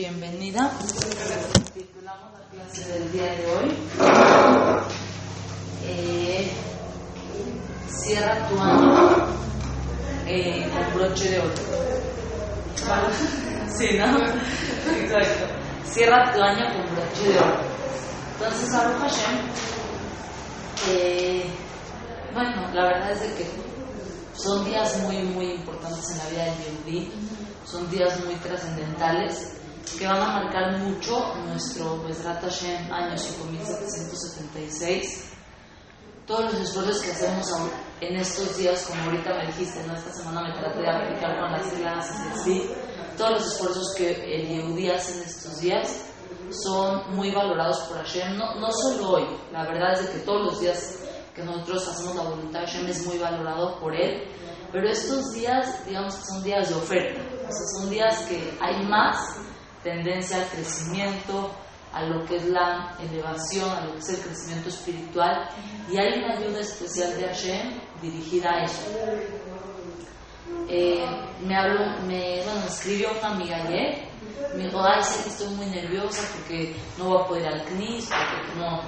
bienvenida. Titulamos la clase del día de hoy. Eh, cierra tu año eh, con broche de oro. Sí, ¿no? Exacto. Cierra tu año con broche de oro. Entonces, Baruch Hashem, eh, bueno, la verdad es de que son días muy, muy importantes en la vida del Yehudi, son días muy trascendentales que van a marcar mucho nuestro Besrat Hashem año 5776. Todos los esfuerzos que hacemos en estos días, como ahorita me dijiste, ¿no? esta semana me traté de aplicar con las clases y así, todos los esfuerzos que el Yehudi hace en estos días son muy valorados por Hashem, no, no solo hoy, la verdad es que todos los días que nosotros hacemos la voluntad de Hashem es muy valorado por él, pero estos días, digamos que son días de oferta, o sea, son días que hay más tendencia al crecimiento, a lo que es la elevación, a lo que es el crecimiento espiritual, y hay una ayuda especial de Hashem dirigida a eso. Eh, me habló, me, bueno, escribió una amiga ayer, me dijo, ay, sé que estoy muy nerviosa porque no voy a poder ir al CNIS, porque no,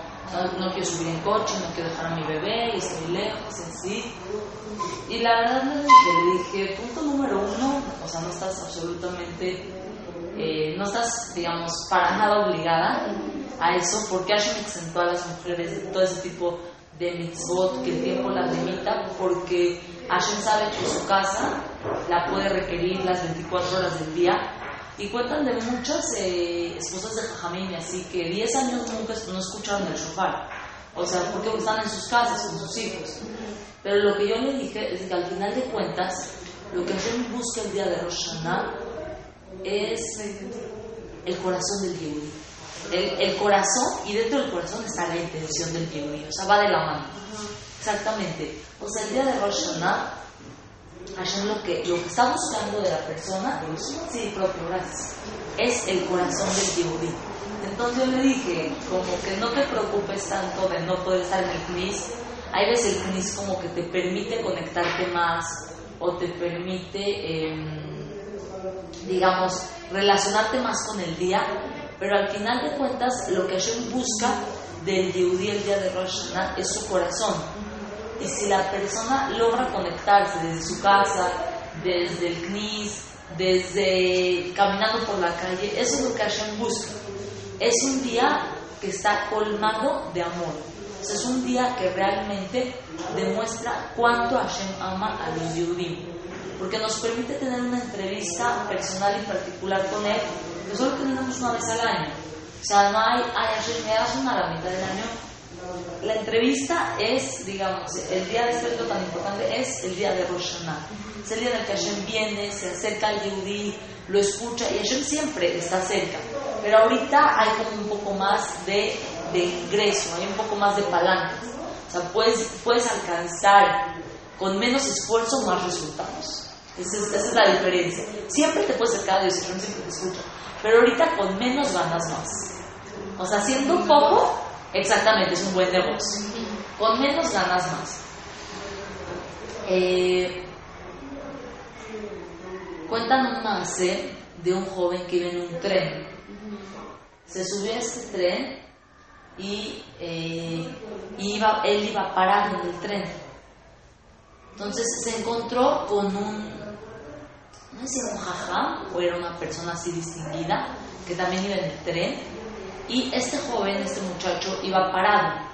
no, quiero subir en coche, no quiero dejar a mi bebé y estoy lejos y así. Y la verdad le dije, punto número uno, o sea, no estás absolutamente, eh, no estás, digamos, para nada obligada a eso, porque Hashem exentó a las mujeres de todo ese tipo de mitzvot que el tiempo las limita, porque Hashem sabe que su casa la puede requerir las 24 horas del día. Y cuentan de muchas eh, esposas de Jajamim, así que 10 años nunca no escucharon el shofar. O sea, porque están en sus casas con sus hijos. Pero lo que yo le dije es que al final de cuentas, lo que Hashem busca el día de Rosh Hashanah es el corazón del Yehudi. El, el, corazón, y dentro del corazón está la intención del Yehudi, o sea, va de la mano. Exactamente. O sea, el día de Rosh Hashem lo que, lo que está buscando de la persona, sí, propio, gracias, es el corazón del Yehudi. Entonces yo le dije, como que no te preocupes tanto de no poder estar en el CNIS, hay veces el CNIS como que te permite conectarte más o te permite, eh, digamos, relacionarte más con el día, pero al final de cuentas lo que Hashem busca del Yehudi el día de Rosh Hashanah es su corazón. Y si la persona logra conectarse desde su casa, desde el CNIS, desde caminando por la calle, eso es lo que Hashem busca. Es un día que está colmado de amor. Es un día que realmente demuestra cuánto Hashem ama a los Yehudim. Porque nos permite tener una entrevista personal y particular con Él, que solo tenemos una vez al año. O sea, no hay, ay, me das una a la mitad del año. La entrevista es, digamos, el día de este tan importante es el día de Rosh Hashanah. Es el día en el que Hashem viene, se acerca al Yehudi, lo escucha y Hashem siempre está cerca. Pero ahorita hay como un poco más de, de ingreso, hay un poco más de palancas. O sea, puedes, puedes alcanzar con menos esfuerzo más resultados. Esa es, esa es la diferencia. Siempre te puedes acercar a Dios, Hashem siempre te escucha. Pero ahorita con menos ganas más. O sea, haciendo poco, exactamente, es un buen negocio. Con menos ganas más. Eh, cuentan un mase de un joven que iba en un tren. Se subió a este tren y eh, iba, él iba parado en el tren. Entonces se encontró con un, no si era un jajam o era una persona así distinguida, que también iba en el tren. Y este joven, este muchacho, iba parado.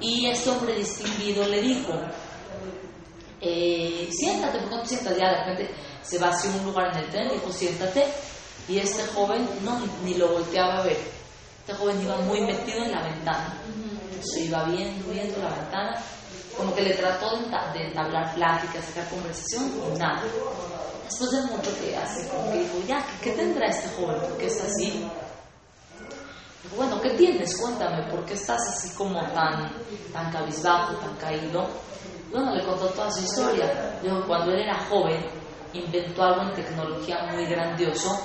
Y este hombre distinguido le dijo, eh, siéntate, ¿por qué no te sientas? Ya de repente se vació un lugar en el tren, dijo, siéntate. Y este joven no, ni lo volteaba a ver. Este joven iba muy metido en la ventana. Se iba viendo, viendo la ventana. Como que le trató de entablar plática, sacar conversación y nada. Después de mucho que hace, como que dijo, ya, ¿qué, tendrá este joven? ¿Por qué está así? Dijo, bueno, ¿qué tienes? Cuéntame, ¿por qué estás así como tan, tan cabizbajo, tan caído? Bueno, le contó toda su historia. Dijo, cuando él era joven, inventó algo en tecnología muy grandioso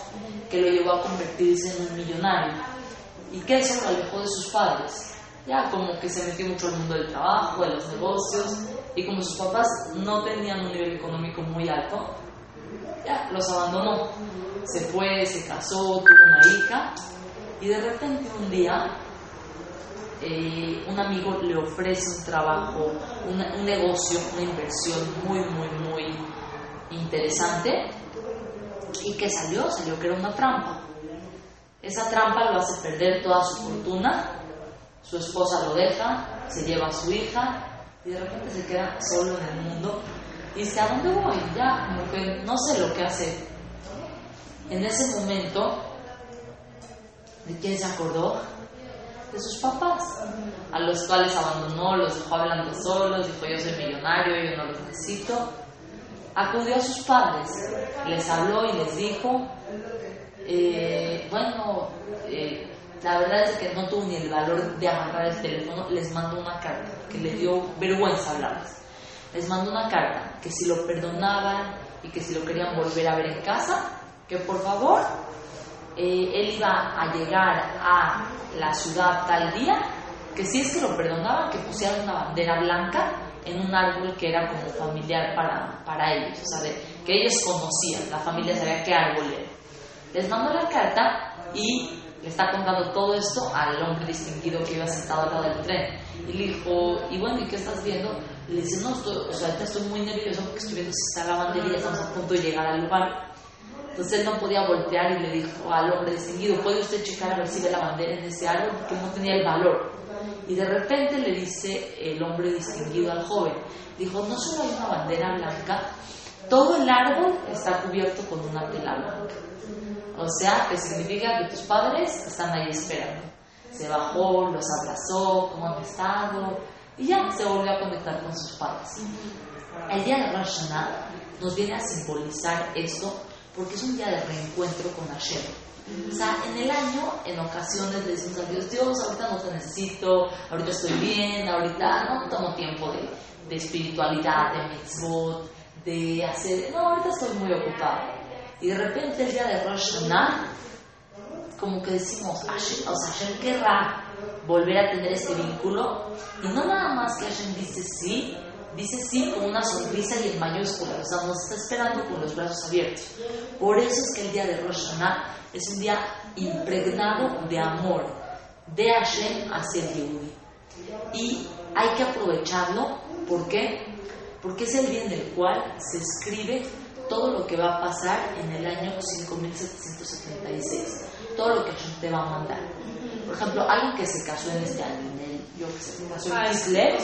que lo llevó a convertirse en un millonario. Y que eso lo alejó de sus padres. Ya como que se metió mucho al mundo del trabajo, de los negocios, y como sus papás no tenían un nivel económico muy alto, ya, los abandonó. Se fue, se casó, tuvo una hija y de repente un día eh, un amigo le ofrece un trabajo, un negocio, una inversión muy, muy, muy interesante y que salió, salió que era una trampa. Esa trampa lo hace perder toda su fortuna, su esposa lo deja, se lleva a su hija y de repente se queda solo en el mundo y dice, ¿a dónde voy? Ya, como que no sé lo que hacer. En ese momento, ¿de quién se acordó? De sus papás, a los cuales abandonó, los dejó hablando solos, dijo yo soy millonario, yo no los necesito. Acudió a sus padres, les habló y les dijo, eh, bueno, eh, la verdad es que no tuvo ni el valor de agarrar el teléfono, les mandó una carta, que le dio vergüenza hablarles. Les mandó una carta que si lo perdonaban y que si lo querían volver a ver en casa, que por favor eh, él iba a llegar a la ciudad tal día, que si es que lo perdonaban, que pusieran una bandera blanca en un árbol que era como familiar para, para ellos, o sea, que ellos conocían, la familia sabía qué árbol era. Les mandó la carta y le está contando todo esto al hombre distinguido que iba sentado al lado del tren. Y le dijo, y bueno, ¿y qué estás viendo? Le dice, no, estoy, o sea, estoy muy nervioso porque estoy viendo si está la banderilla, estamos a punto de llegar al lugar. Entonces él no podía voltear y le dijo al hombre distinguido, ¿puede usted checar a ver si ve la bandera en ese árbol? Porque no tenía el valor. Y de repente le dice el hombre distinguido al joven, dijo, no solo hay una bandera blanca, todo el árbol está cubierto con una tela blanca. O sea, que significa que tus padres están ahí esperando. Se bajó, los abrazó, cómo han estado, y ya se volvió a conectar con sus padres. El día de Rosh Hashanah nos viene a simbolizar esto porque es un día de reencuentro con Hashem. O sea, en el año, en ocasiones le decimos a Dios, Dios, ahorita no te necesito, ahorita estoy bien, ahorita no tomo tiempo de, de espiritualidad, de mitzvot, de hacer, no, ahorita estoy muy ocupado. Y de repente el día de Rosh Hashanah, como que decimos, Hashem, o sea, Hashem querrá volver a tener este vínculo. Y no nada más que Hashem dice sí, dice sí con una sonrisa y en mayúsculas, o sea, nos está esperando con los brazos abiertos. Por eso es que el día de Rosh Hashanah es un día impregnado de amor de Hashem hacia el Yehudi. Y hay que aprovecharlo, ¿por qué? Porque es el día en el cual se escribe todo lo que va a pasar en el año 5776, todo lo que Hashem te va a mandar. Por ejemplo, alguien que se casó en este año, en el, yo que se casó en Kislev,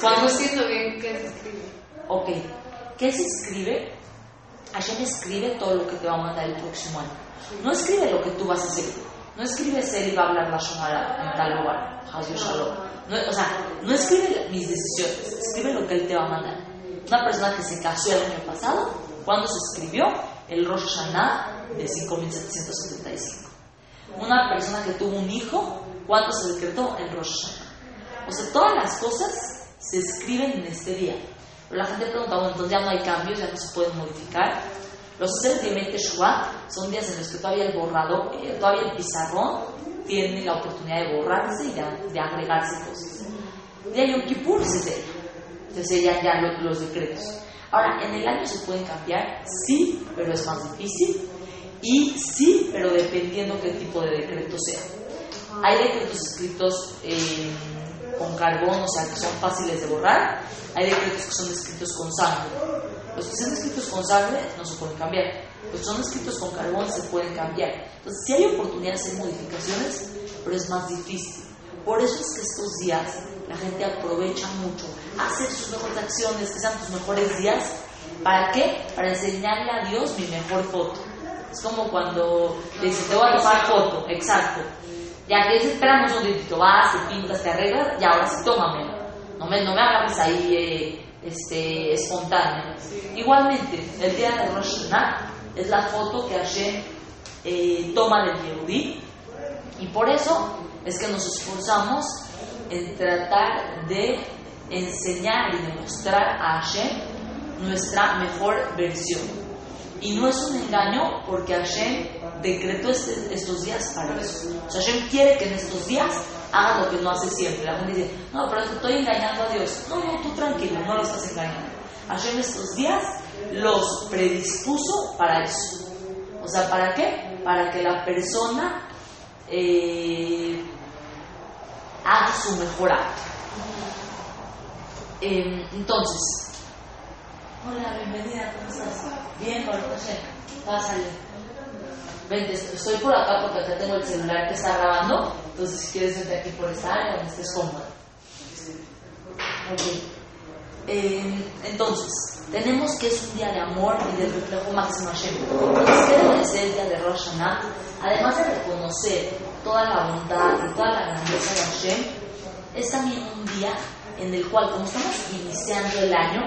cuando siento bien qué se escribe. Ok, ¿qué se escribe? Hashem escribe todo lo que te va a mandar el próximo año. No escribe lo que tú vas a hacer. No escribe ser y va a hablar la Shomara en tal lugar. No, o sea, no escribe mis decisiones, escribe lo que él te va a mandar. Una persona que se casó el año pasado, cuando se escribió el Rosh Hashanah de 5775. Una persona que tuvo un hijo, ¿cuándo se decretó el Rosh Hashanah? O sea, todas las cosas se escriben en este día. Pero la gente pregunta, bueno, entonces ya no hay cambios, ya no se pueden modificar. Los seres de Teshuvah son días en los que todavía el borrado, eh, todavía el pizarrón tiene la oportunidad de borrarse y de, agregarse cosas. De Yom Kippur se entonces ya, ya los, decretos. Ahora, en el año se pueden cambiar, sí, pero es más difícil. Y sí, pero dependiendo qué tipo de decreto sea. Hay decretos escritos con carbón, o sea, que son fáciles de borrar. Hay decretos que son escritos con sangre. Los que son escritos con sangre no se pueden cambiar. Los que son escritos con carbón se pueden cambiar. Entonces, sí hay oportunidad de hacer modificaciones, pero es más difícil. Por eso es que estos días la gente aprovecha mucho, hace sus mejores acciones, que sean tus mejores días. ¿Para qué? Para enseñarle a Dios mi mejor foto. Es como cuando le dices, te voy a tomar foto, exacto. Ya que dices, espera un segundito, vas, te pintas, te arreglas, y ahora sí, tómame. No me, no me hagas ahí eh, este, espontáneo. Igualmente, el día de Rosh Hashanah es la foto que Hashem eh, toma del Yehudi, y por eso es que nos esforzamos en tratar de enseñar y demostrar a Hashem nuestra mejor versión. Y no es un engaño porque Hashem decretó este, estos días para eso. O sea, Hashem quiere que en estos días hagas lo que no hace siempre. La gente dice, no, pero estoy engañando a Dios. No, no, tú tranquilo, no lo estás engañando. Hashem estos días los predispuso para eso. O sea, ¿para qué? Para que la persona eh, haga su mejor acto. Em, entonces, hola, bienvenida, ¿cómo estás? Bien, Hashem, pásale. Vente, estoy por acá porque acá tengo el celular que está grabando, entonces si quieres vente aquí por esta área donde estés cómoda. Ok. Eh, entonces, tenemos que es un día de amor y de reflejo máximo a Hashem. Entonces, ¿qué debe ser el día de Rosh Hashanah? Además de reconocer toda la bondad y toda la grandeza de Hashem, es también un día en el cual, como estamos iniciando el año,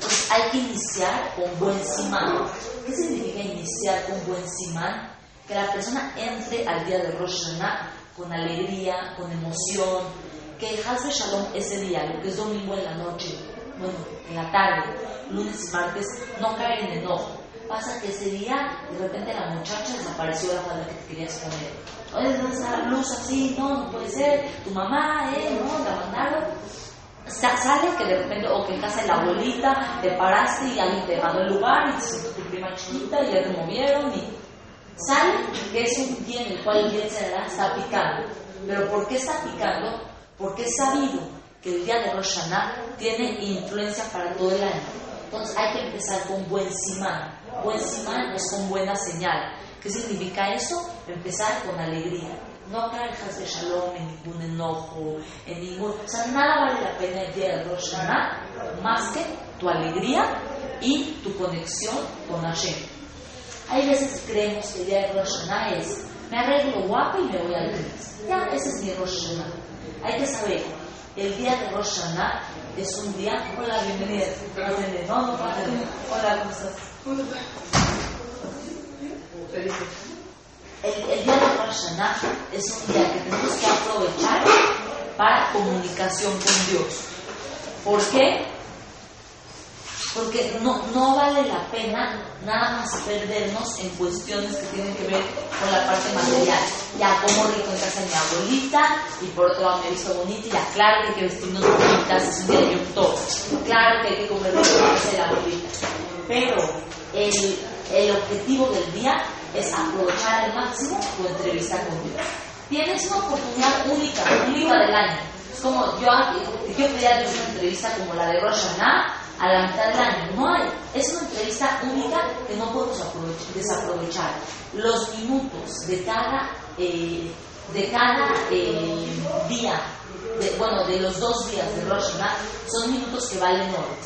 pues hay que iniciar con buen simán. ¿Qué significa iniciar con buen simán? Que la persona entre al día de Rosh Hashanah con alegría, con emoción, que Hazbe Shalom ese día, lo que es domingo en la noche, bueno, en la tarde, lunes y martes, no caer en enojo. Pasa que ese día, de repente la muchacha desapareció la falda que te querías poner. Oye, ¿dónde está la blusa? Sí, no, no puede ser. Tu mamá, ¿eh? No, la mandaron. Sale que de repente, o que en casa de la abuelita te paraste y alguien te mandó el lugar y siento tu prima chiquita y ya te movieron y sale que es un día en el cual el será está picando. Pero ¿por qué está picando? Porque es sabido que el día de Rosh Hashanah tiene influencia para todo el año. Entonces hay que empezar con buen simán. Buen simán es con buena señal. ¿Qué significa eso? Empezar con alegría. No caer de shalom en ningún enojo, en ningún... O sea, nada vale la pena el día de Rosh Hashanah más que tu alegría y tu conexión con Hashem. Hay veces que creemos que el día de Rosh Hashanah es me arreglo guapo y me voy al iglesia. Ya, ese es mi Rosh Hashanah. Hay que saber, el día de Rosh Hashanah es un día. Hola, bienvenida. No, no, Hola, ¿cómo estás? El, día de Hashanah es un día que tenemos que aprovechar para comunicación con Dios. ¿Por qué? Porque no, no vale la pena nada más perdernos en cuestiones que tienen que ver con la parte material. Ya como rico en casa mi abuelita y por otro lado me he visto bonita y ya claro que hay que vestirnos bonitas, es un día de todo. Claro que hay que comer rico en casa de la abuelita. Pero el, el objetivo del día es aprovechar al máximo tu entrevista con Dios. Tienes una oportunidad única, única del año. Es como yo, yo pedía una entrevista como la de Rosh a la mitad del año. No hay. Es una entrevista única que no podemos desaprovechar. Los minutos de cada, eh, de cada eh, día, bueno, de los dos días de Rosh son minutos que valen oro.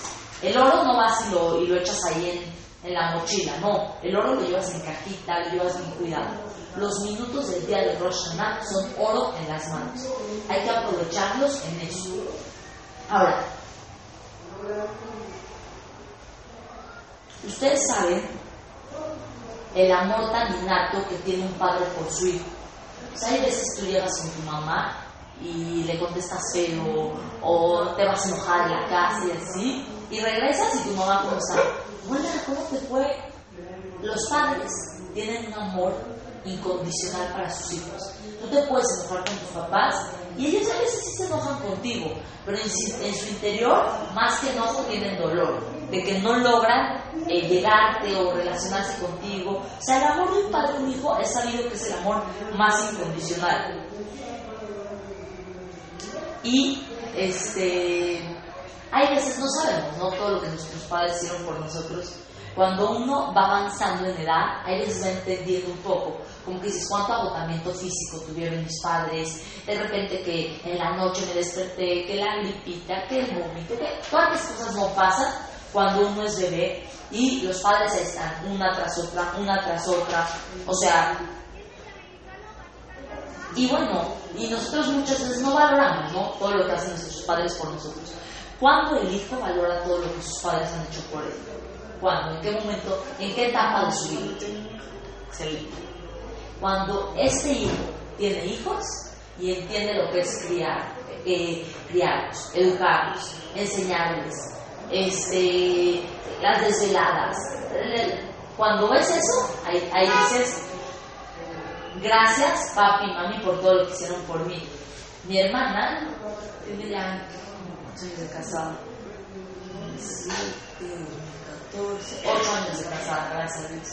El oro no vas y lo, y lo echas ahí en, en la mochila, no. El oro lo llevas en cajita, lo llevas bien cuidado. Los minutos del día de Rosh Hashanah son oro en las manos. Hay que aprovecharlos en eso. Ahora, Ustedes saben el amor tan innato que tiene un padre por su hijo. O sea, hay veces tú llegas con tu mamá y le contestas feo o te vas a enojar en la casa y así, y regresas y tu mamá cómo Hola, ¿cómo te fue? Los padres tienen un amor incondicional para sus hijos. Tú te puedes enojar con tus papás y ellos a veces sí se enojan contigo, pero en, su interior, más que enojo, tienen dolor de que no logran eh, llegarte o relacionarse contigo. O sea, el amor de un padre a un hijo es sabido que es el amor más incondicional. Y este hay veces no sabemos, ¿no? Todo lo que nuestros padres hicieron por nosotros. Cuando uno va avanzando en edad, hay veces va entendiendo un poco como que dices, cuánto agotamiento físico tuvieron mis padres, de repente que en la noche me desperté, que la gripita, que el vómito, que las cosas no pasan cuando uno es bebé y los padres están una tras otra, una tras otra, o sea, y bueno, y nosotros muchas veces no valoramos ¿no? todo lo que hacen nuestros padres por nosotros. ¿Cuándo el hijo valora todo lo que sus padres han hecho por él? ¿Cuándo? ¿En qué momento? ¿En qué etapa de su vida? Excelente cuando ese hijo tiene hijos y entiende lo que es criar, eh, criarlos, educarlos, enseñarles, este, las desveladas. Cuando ves eso, ahí, dices, gracias papi y mami por todo lo que hicieron por mí. Mi hermana años de casado. 14, 8 años de casada, gracias a Dios.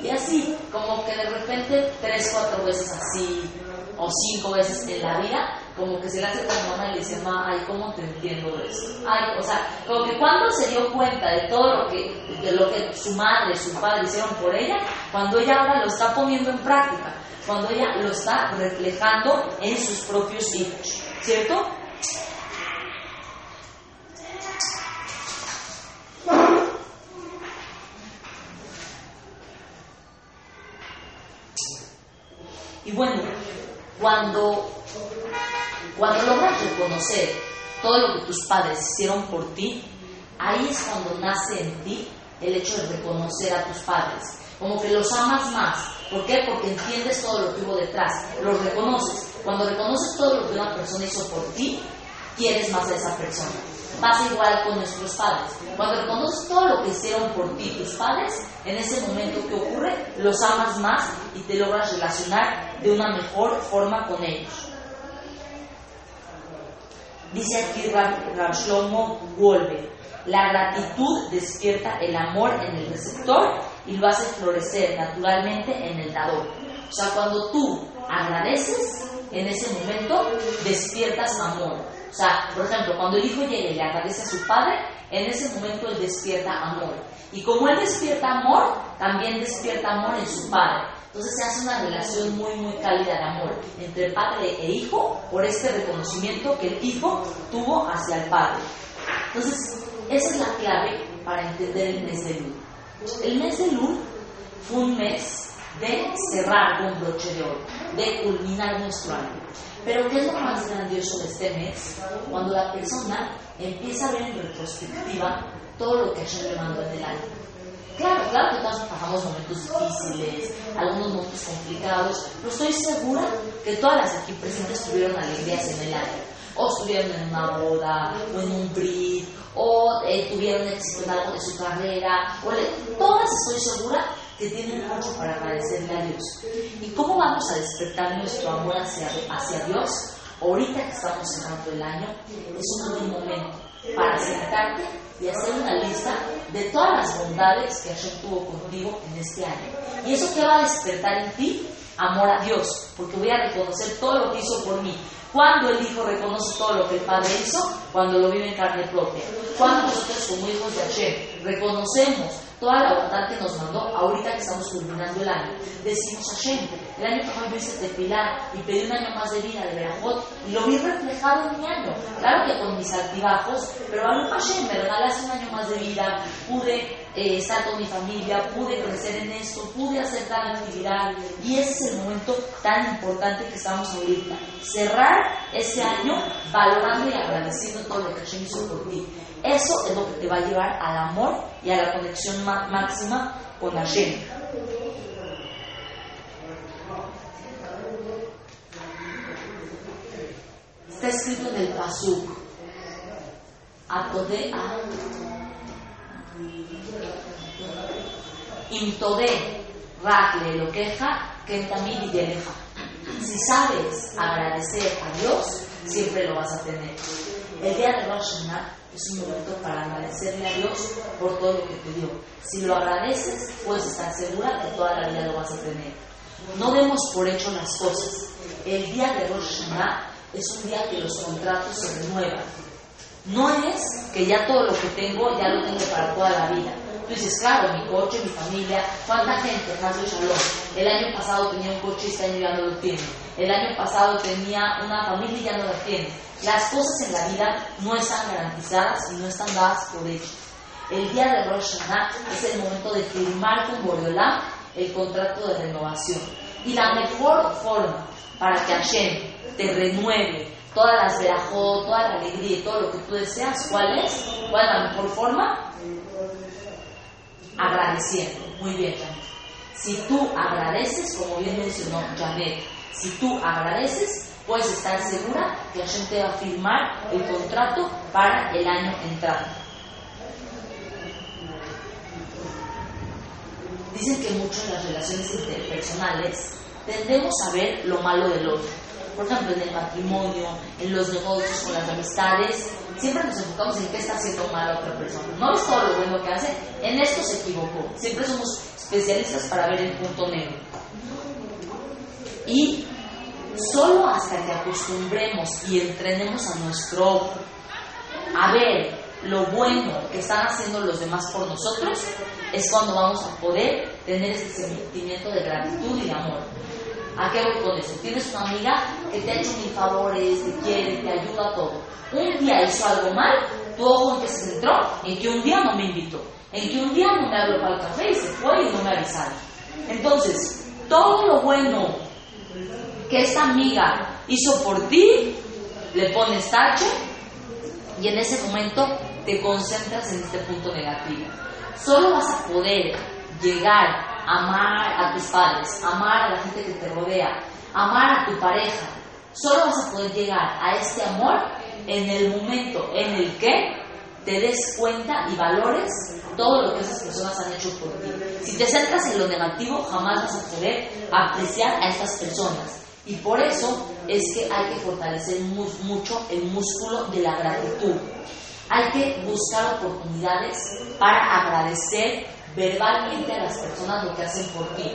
Y así, como que de repente, 3, 4 veces así, o 5 veces en la vida, como que se le hace con mamá y le dice, ma, ay, ¿cómo te entiendo de eso? Ay, o sea, como que cuando se dio cuenta de todo lo que, de lo que su madre, su padre hicieron por ella, cuando ella ahora lo está poniendo en práctica, cuando ella lo está reflejando en sus propios hijos, ¿cierto? Y bueno, cuando, cuando logras reconocer todo lo que tus padres hicieron por ti, ahí es cuando nace en ti el hecho de reconocer a tus padres. Como que los amas más. ¿Por qué? Porque entiendes todo lo que hubo detrás. Los reconoces. Cuando reconoces todo lo que una persona hizo por ti, quieres más a esa persona. Pasa igual con nuestros padres. Cuando reconoces todo lo que hicieron por ti tus padres, en ese momento que ocurre, los amas más y te logras relacionar de una mejor forma con ellos. Dice aquí Rav Shlomo Wolbe, la gratitud despierta el amor en el receptor y lo hace florecer naturalmente en el dador. O sea, cuando tú agradeces, en ese momento despiertas amor. O sea, por ejemplo, cuando el hijo llega y le agradece a su padre, en ese momento él despierta amor. Y como él despierta amor, también despierta amor en su padre. Entonces se hace una relación muy, muy cálida de amor entre padre e hijo por este reconocimiento que el hijo tuvo hacia el padre. Entonces, esa es la clave para entender el mes de Lul. El mes de Lul fue un mes de cerrar con broche de oro, de culminar nuestro año. Pero ¿qué es lo más grandioso de este mes? Cuando la persona empieza a ver en retrospectiva todo lo que Hashem le mandó en el año. Claro, claro que todos pasamos momentos difíciles, algunos momentos complicados, pero estoy segura que todas las aquí presentes tuvieron alegrías en el año. O estuvieron en una boda, o en un brit, o eh, tuvieron éxito en algo de su carrera, o todas estoy segura que tienen mucho para agradecerle a Dios. ¿Y cómo vamos a despertar nuestro amor hacia, hacia Dios? Ahorita que estamos cerrando el año, es un buen momento para sentarte y hacer una lista de todas las bondades que Hashem tuvo contigo en este año. ¿Y eso qué va a despertar en ti? Amor a Dios, porque voy a reconocer todo lo que hizo por mí. Cuando el Hijo reconoce todo lo que el Padre hizo, cuando lo vive en carne propia. Cuando nosotros como hijos de Hashem reconocemos toda la bondad que nos mandó ahorita que estamos culminando el año. Decimos Hashem, el año pasado yo hice tepilar y pedí un año más de vida de Berajot y lo vi reflejado en mi año. Claro que con mis altibajos, pero a Hashem me regalaste un año más de vida, pude eh, estar con mi familia, pude crecer en esto, pude hacer tal actividad y ese es el momento tan importante que estamos ahorita. Cerrar ese año valorando y agradeciendo todo lo que Hashem hizo por ti. Eso es lo que te va a llevar al amor y a la conexión máxima con Hashem. Está escrito en el Pasuk. Atode a Imtode Rakle lo queja que también y Si sabes agradecer a Dios, siempre lo vas a tener. El día de Rosh es un momento para agradecerle a Dios por todo lo que te dio. Si lo agradeces, puedes estar segura que toda la vida lo vas a tener. No demos por hecho las cosas. El día de Rosh Hashanah es un día que los contratos se renuevan. No es que ya todo lo que tengo ya lo tengo para toda la vida. Tú dices, claro, mi coche, mi familia, ¿cuánta gente? Más de. El año pasado tenía un coche y este año ya no lo tiene. El año pasado tenía una familia y ya no la tiene. Las cosas en la vida no están garantizadas y no están dadas por hecho. El día de Rosh Hashanah es el momento de firmar con Boreolam el contrato de renovación. Y la mejor forma para que Hashem te renueve todas las verajot, toda la alegría y todo lo que tú deseas, ¿cuál es? ¿Cuál es la mejor forma? Agradeciendo. Muy bien, Janet. Si tú agradeces, como bien mencionó Janet, si tú agradeces, puedes estar segura que Hashem te va a firmar el contrato para el año entrante. Dicen que mucho en las relaciones interpersonales tendemos a ver lo malo del otro. Por ejemplo, en el matrimonio, en los negocios, con las amistades, siempre nos enfocamos en qué está haciendo mal a otra persona. No es todo lo bueno que hace, en esto se equivocó. Siempre somos especialistas para ver el punto negro. Y solo hasta que acostumbremos y entrenemos a nuestro ojo a ver lo bueno que están haciendo los demás por nosotros, es cuando vamos a poder tener ese sentimiento de gratitud y de amor. ¿A qué voy con eso? Tienes una amiga que te ha hecho mil favores, te quiere, te ayuda a todo. Un día hizo algo mal, tu ojo en que se centró en que un día no me invitó, en que un día no me habló para el café y se fue y no me avisaron. Entonces, todo lo bueno que esta amiga hizo por ti, le pones tache y en ese momento te concentras en este punto negativo. Solo vas a poder llegar a amar a tus padres, amar a la gente que te rodea, amar a tu pareja. Solo vas a poder llegar a este amor en el momento en el que te des cuenta y valores todo lo que esas personas han hecho por ti. Si te centras en lo negativo, jamás vas a poder apreciar a estas personas. Y por eso es que hay que fortalecer mucho el músculo de la gratitud. Hay que buscar oportunidades para agradecer verbalmente a las personas lo que hacen por ti.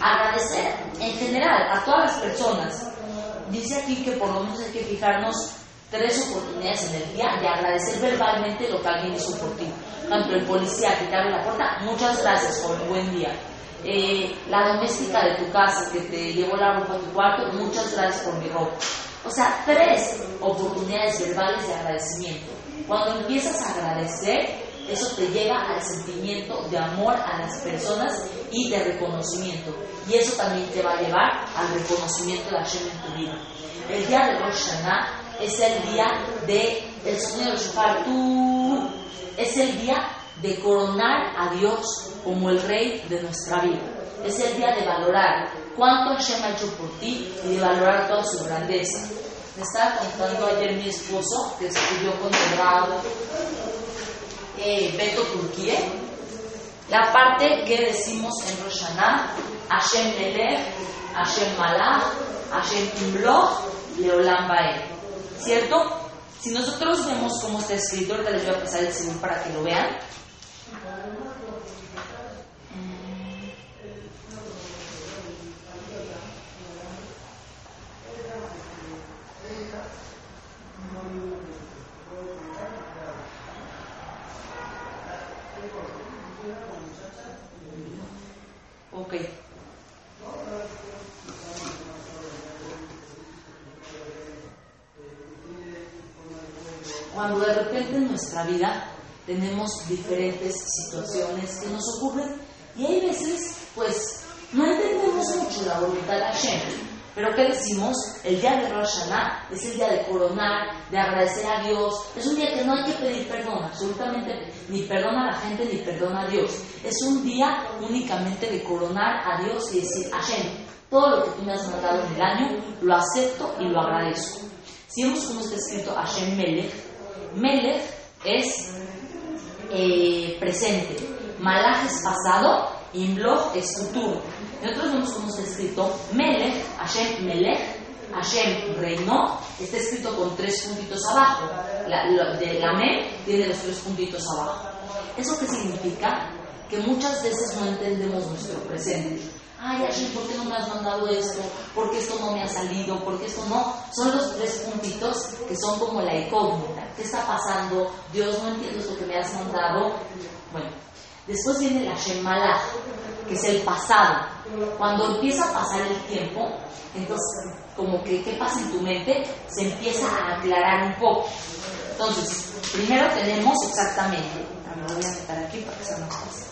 Agradecer en general a todas las personas. Dice aquí que por lo menos hay que fijarnos tres oportunidades en el día de agradecer verbalmente lo que alguien hizo por ti. Por ejemplo, el policía que te abre la puerta, muchas gracias por el buen día. Eh, la doméstica de tu casa que te llevó la ropa a tu cuarto, muchas gracias por mi ropa. O sea, tres oportunidades verbales de agradecimiento. Cuando empiezas a agradecer, eso te lleva al sentimiento de amor a las personas y de reconocimiento. Y eso también te va a llevar al reconocimiento de Hashem en tu vida. El día de Rosh Hashanah es el día de el sonido del es el día de coronar a Dios como el rey de nuestra vida. Es el día de valorar cuánto Hashem ha hecho por ti y de valorar toda su grandeza. Me estaba contando ayer mi esposo que estudió con el eh, Beto Turquía, la parte que decimos en Rosh Hashanah, Hashem Melech, Hashem Malach, Hashem Imloch, Leolam Bae. ¿Cierto? Si nosotros vemos cómo está escrito, ahorita les voy a pasar el segundo para que lo vean. Cuando de repente en nuestra vida tenemos diferentes situaciones que nos ocurren y hay veces, pues, no entendemos mucho la voluntad de Hashem. Pero ¿qué decimos? El día de Rosh Hashanah es el día de coronar, de agradecer a Dios. Es un día que no hay que pedir perdón, absolutamente, ni perdón a la gente, ni perdón a Dios. Es un día únicamente de coronar a Dios y decir, Hashem, todo lo que tú me has mandado en el año, lo acepto y lo agradezco. Si vemos cómo está escrito Hashem Melech, Melech es eh, presente, Malach es pasado y Mloch es futuro. Nosotros vemos cómo está escrito Melech, Hashem Melech, Hashem reinó, está escrito con tres puntitos abajo. La, de la Me tiene los tres puntitos abajo. ¿Eso qué significa? Que muchas veces no entendemos nuestro presente ay Hashem, ¿por qué no me has mandado esto? ¿Por qué esto no me ha salido? ¿Por qué esto no? Son los tres puntitos que son como la incógnita. ¿Qué está pasando? Dios, no entiendo esto que me has mandado. Bueno, después viene la Shemala, que es el pasado. Cuando empieza a pasar el tiempo, entonces, como que, ¿qué pasa en tu mente? Se empieza a aclarar un poco. Entonces, primero tenemos exactamente, me voy a meter aquí para que sea más fácil.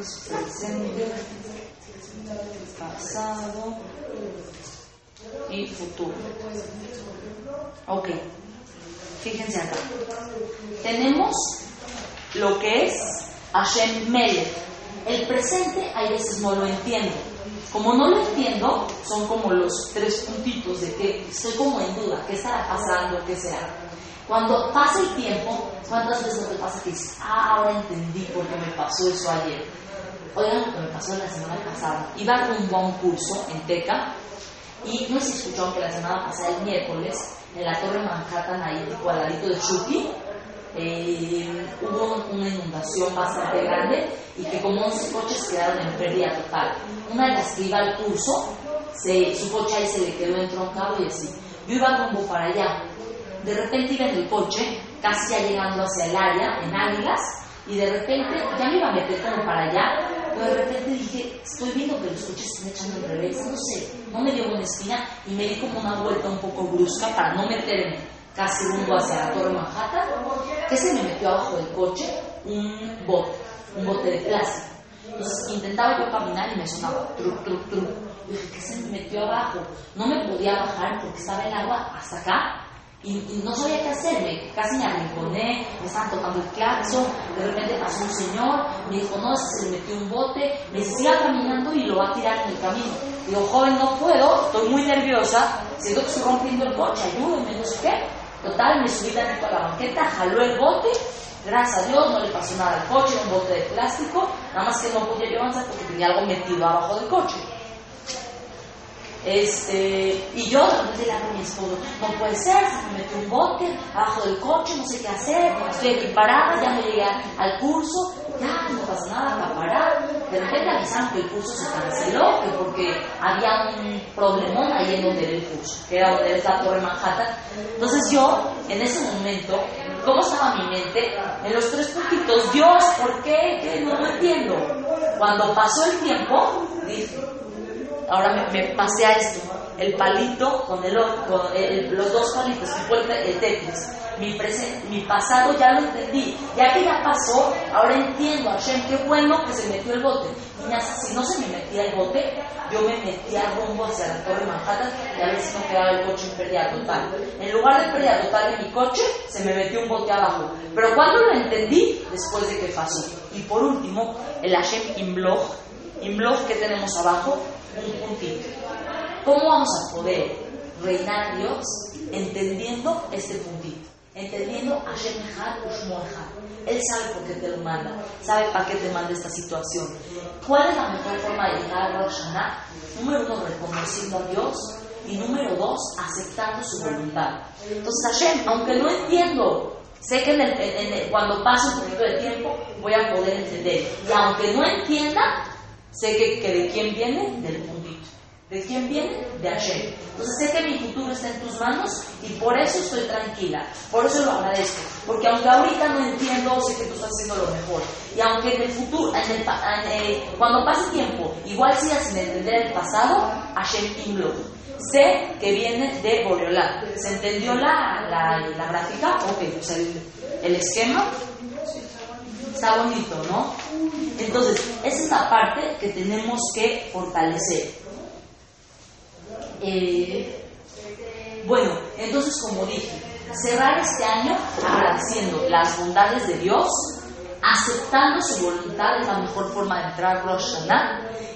Es presente, pasado y futuro. Ok. Fíjense acá. Tenemos lo que es Hashem Melech. El presente hay veces no lo entiendo. Como no lo entiendo, son como los tres puntitos de que estoy como en duda, qué estará pasando, qué será. Cuando pasa el tiempo, ¿cuántas veces no te pasa que dices, ah, ahora entendí por qué me pasó eso ayer? Oigan lo que me pasó la semana pasada. Iba a un curso en Teca y no sé si escucharon que la semana pasada, el miércoles, en la Torre Manhattan, ahí ladito de Chucky, eh, hubo una inundación bastante grande y que como 11 coches quedaron en pérdida total. Una de las que iba al curso, se, su coche ahí se le quedó entroncado y así. Yo iba rumbo para allá. De repente iba en el coche, casi ya llegando hacia el área, en Águilas, y de repente ya me iba a meter como para allá, pero de repente dije, estoy viendo que los coches están echando al revés, no sé, no me dio buena espina y me di como una vuelta un poco brusca para no meterme casi rumbo hacia la Torre Manhattan, que se me metió abajo del coche un bote, un bote de plástico. Entonces intentaba yo caminar y me sonaba truc, truc, truc. Y dije, ¿qué se me metió abajo? No me podía bajar porque estaba el agua hasta acá y, no sabía qué hacer, me, casi me arrinconé, me estaban tocando el claxon, de repente pasó un señor, me dijo, no, se le metió un bote, me siga caminando y lo va a tirar en el camino. Digo, joven, no puedo, estoy muy nerviosa, siento que estoy rompiendo el coche, ayúdenme, no sé qué. Total, me subí tantito a la banqueta, jaló el bote, gracias a Dios no le pasó nada al coche, un bote de plástico, nada más que no podía yo avanzar porque tenía algo metido abajo del coche. Este, y yo de repente le hago mi esposo, no puede ser, se me metió un bote abajo del coche, no sé qué hacer, estoy aquí parada, ya me llegué al curso, ya no pasa nada para parar. De repente avisaron que el curso se canceló, que porque había un problemón ahí en donde era el curso, que era donde era la Torre Manhattan. Entonces yo, en ese momento, ¿cómo estaba mi mente? En los tres puntitos, Dios, ¿por qué? ¿Qué? No lo entiendo. Cuando pasó el tiempo, dije, ahora me, pasé a esto, el palito con, el, con los dos palitos, que fue el, Tetris. Mi, mi pasado ya lo entendí, ya que ya pasó, ahora entiendo, Hashem, qué bueno que se metió el bote. si no se me metía el bote, yo me metía rumbo hacia la Torre Manhattan y a ver si no quedaba el coche en pérdida total. En lugar de pérdida total de mi coche, se me metió un bote abajo. Pero cuando lo entendí, después de que pasó. Y por último, el Hashem Imloch, Imloch que tenemos abajo, un puntito. ¿Cómo vamos a poder reinar Dios entendiendo este puntito? Entendiendo Ushmoehad. Él sabe por qué te lo manda, sabe para qué te manda esta situación. ¿Cuál es la mejor forma de llegar a Rosh Número uno, reconociendo a Dios. Y número dos, aceptando su voluntad. Entonces, Hashem, aunque no entiendo, sé que cuando pase un poquito de tiempo voy a poder entender. Y aunque no entienda, Sé que, que, de quién viene, del puntito. ¿De quién viene? De Hashem. Entonces sé que mi futuro está en tus manos y por eso estoy tranquila. Por eso lo agradezco. Porque aunque ahorita no entiendo, sé que tú estás haciendo lo mejor. Y aunque en el futuro, en el, eh, cuando pase tiempo, igual sigas sin entender el pasado, Hashem Imlo. Sé que viene de Boreolá. ¿Se entendió la, la, la gráfica? Ok, pues el, el esquema Está bonito, ¿no? Entonces, esa es la parte que tenemos que fortalecer. Eh, bueno, entonces como dije, cerrar este año agradeciendo las bondades de Dios, aceptando su voluntad es la mejor forma de entrar Rosh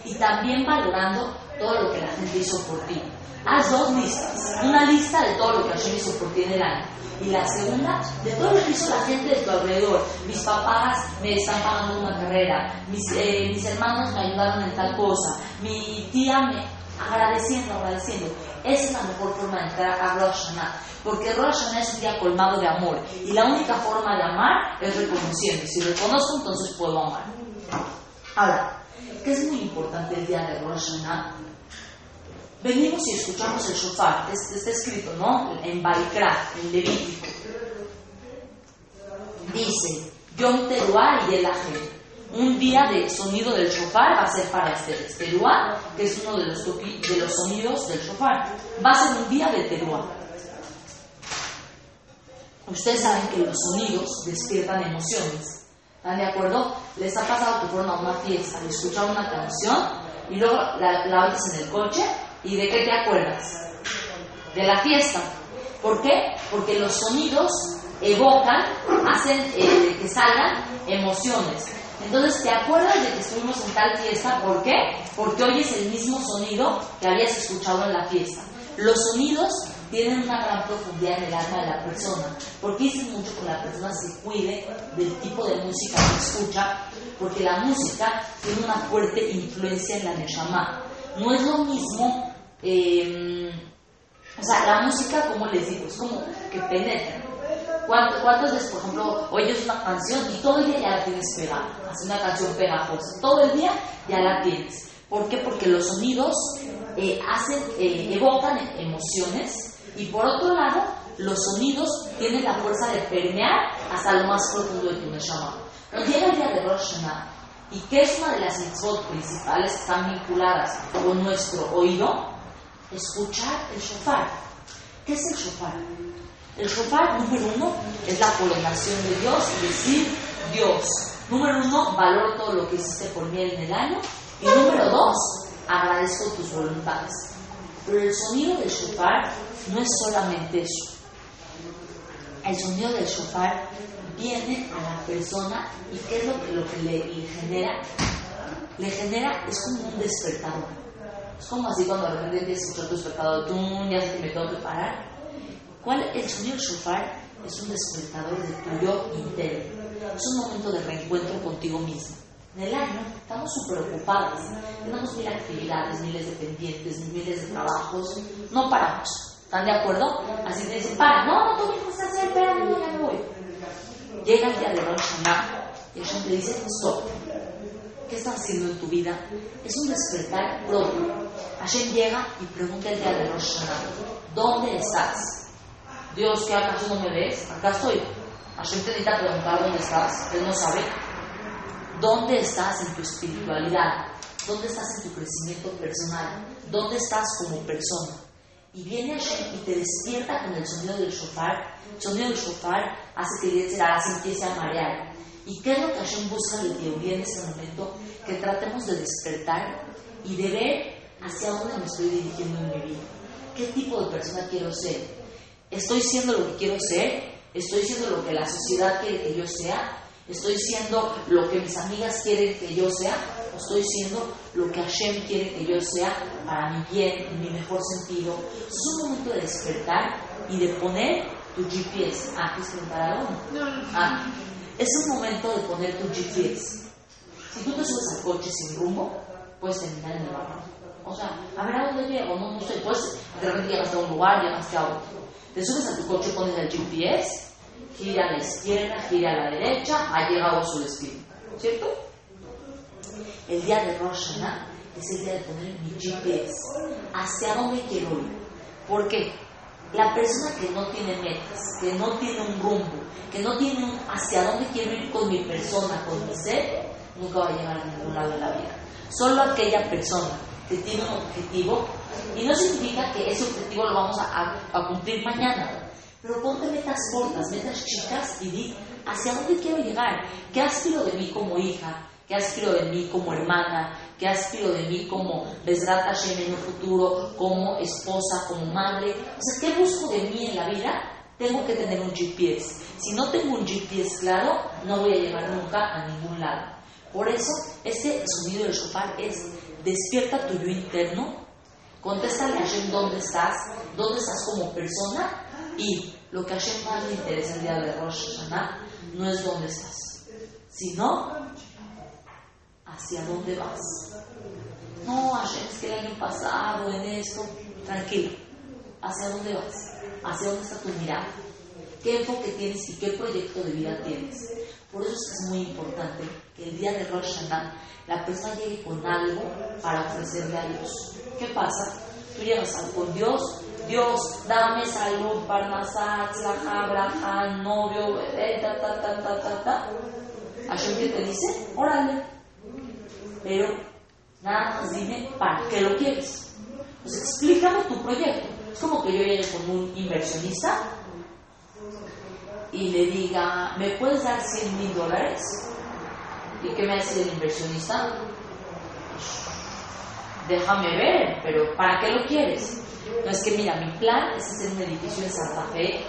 y también valorando todo lo que la gente hizo por ti. Haz dos listas. Una lista de todo lo que Hashem hizo por ti en el año. Y la segunda, de todo lo que hizo la gente de tu alrededor. Mis papás me están pagando una carrera. Mis, eh, mis hermanos me ayudaron en tal cosa. Mi tía me... Agradeciendo, agradeciendo. Esa es la mejor forma de entrar a Rosh Hashanah. Porque Rosh Hashanah es un día colmado de amor. Y la única forma de amar es reconociendo. Si reconozco, entonces puedo amar. Ahora, ¿qué es muy importante el día de Rosh Hashanah? Venimos y escuchamos el shofar, está, escrito, ¿no? En Baikra, en Levítico. Dice, Yom Teruah y el Un día de sonido del shofar va a ser para este Teruah, que es uno de los, de los sonidos del shofar. Va a ser un día de Teruah. Ustedes saben que los sonidos despiertan emociones. ¿Están de acuerdo? ¿Les ha pasado que fueron a una fiesta y escucharon una canción y luego la, la en el coche ¿Y de qué te acuerdas? De la fiesta. ¿Por qué? Porque los sonidos evocan, hacen eh, que salgan emociones. Entonces, ¿te acuerdas de que estuvimos en tal fiesta? ¿Por qué? Porque oyes el mismo sonido que habías escuchado en la fiesta. Los sonidos tienen una gran profundidad en el alma de la persona, porque dicen mucho que la persona se cuide del tipo de música que escucha, porque la música tiene una fuerte influencia en la Neshama. No es lo mismo, eh, o sea, la música, como les digo, es como que penetra. ¿Cuántas veces, por ejemplo, oyes una canción y todo el día ya la tienes pegada? Hace una canción pegajosa. Todo el día ya la tienes. ¿Por qué? Porque los sonidos eh, hacen, eh, evocan emociones y por otro lado, los sonidos tienen la fuerza de permear hasta lo más profundo de tu neshama. Cuando llega el día de Rosh Hashanah, y que es una de las mitzvot principales que están vinculadas con nuestro oído, escuchar el shofar. ¿Qué es el shofar? El shofar, número uno, es la coronación de Dios y decir Dios. Número uno, valoro todo lo que hiciste por mí en el año. Y número dos, agradezco tus voluntades. Pero el sonido del shofar no es solamente eso. El sonido del shofar viene a la persona y ¿qué es lo que, lo que le, genera? Le genera, es como un despertador. Es como así cuando de repente empiezas a escuchar tu despertador, tú ya que me tengo que parar ¿Cuál, el sonido shofar es un despertador de tu yo interno. Es un momento de reencuentro contigo mismo. En el año estamos súper ocupados, tenemos mil actividades, miles de pendientes, miles de trabajos, no paramos. ¿Están de acuerdo? Así te dicen, para, no, no, tú a hacer, espérame, no, ya me voy. Llega el día de Rosh Hashanah y Hashem te dice, stop. ¿Qué estás haciendo en tu vida? Es un despertar propio. Hashem llega y pregunta el día de Rosh ¿dónde estás? Dios, ¿qué acaso no me ves? Acá estoy. Hashem te necesita preguntar dónde estás. Él no sabe. ¿Dónde estás en tu espiritualidad? ¿Dónde estás en tu crecimiento personal? ¿Dónde estás como persona? Y viene Hashem y te despierta con el sonido del shofar. El sonido del shofar hace que el se empiece a marear. ¿Y qué es lo que Hashem busca de teoría en ese momento? Que tratemos de despertar y de ver hacia dónde me estoy dirigiendo en mi vida. ¿Qué tipo de persona quiero ser? ¿Estoy siendo lo que quiero ser? ¿Estoy siendo lo que la sociedad quiere que yo sea? ¿Estoy siendo lo que mis amigas quieren que yo sea? ¿O estoy siendo lo que Hashem quiere que yo sea para mi bien, en mi mejor sentido? Es un momento de despertar y de poner tu GPS. Ah, ¿quieres preguntar algo? Ah, es un momento de poner tu GPS. Si tú te subes al coche sin rumbo, puedes terminar en el barranco. O sea, a ver a dónde llego, no, no sé, pues de repente llegas a un lugar, llegas a otro. Te subes a tu coche, pones el GPS, gira a la izquierda, gira a la derecha, ha llegado a su destino. ¿Cierto? El día de Rosh Hashanah es el día de poner mi GPS. ¿Hacia dónde quiero ir? ¿Por qué? La persona que no tiene metas, que no tiene un rumbo, que no tiene un hacia dónde quiero ir con mi persona, con mi ser, nunca va a llegar a ningún lado de la vida. Solo aquella persona que tiene un objetivo y no significa que ese objetivo lo vamos a, cumplir mañana. Pero ponte metas cortas, metas chicas y di hacia dónde quiero llegar. ¿Qué aspiro de mí como hija? ¿Qué aspiro de mí como hermana? ¿Qué aspiro de mí como Besrat Hashem en un futuro? Como esposa, como madre. O sea, ¿qué busco de mí en la vida? Tengo que tener un GPS. Si no tengo un GPS claro, no voy a llegar nunca a ningún lado. Por eso, ese sonido del shofar es despierta tu yo interno Contéstale a Hashem dónde estás, dónde estás como persona y lo que a Hashem más le interesa el día de Rosh Hashanah no es dónde estás, sino hacia dónde vas. No, Hashem, es que el año pasado en esto, tranquilo, ¿hacia dónde vas? ¿Hacia dónde está tu mirada? ¿Qué enfoque tienes y qué proyecto de vida tienes? Por eso es muy importante que el día de Rosh Hashanah la persona llegue con algo para ofrecerle a Dios. ¿Qué pasa? Tú llegas con Dios, Dios, dame salud, parnasat, la novio, bebé, ta, ta, ta, ta, ta, ta. Hashem te dice, órale. Pero nada más dime para qué lo quieres. Pues explícame tu proyecto. Es como que yo llegue con un inversionista y le diga, ¿me puedes dar 100 mil dólares? ¿Y qué me hace el inversionista? déjame ver, pero ¿para qué lo quieres? No es que, mira, mi plan es hacer un edificio en Santa Fe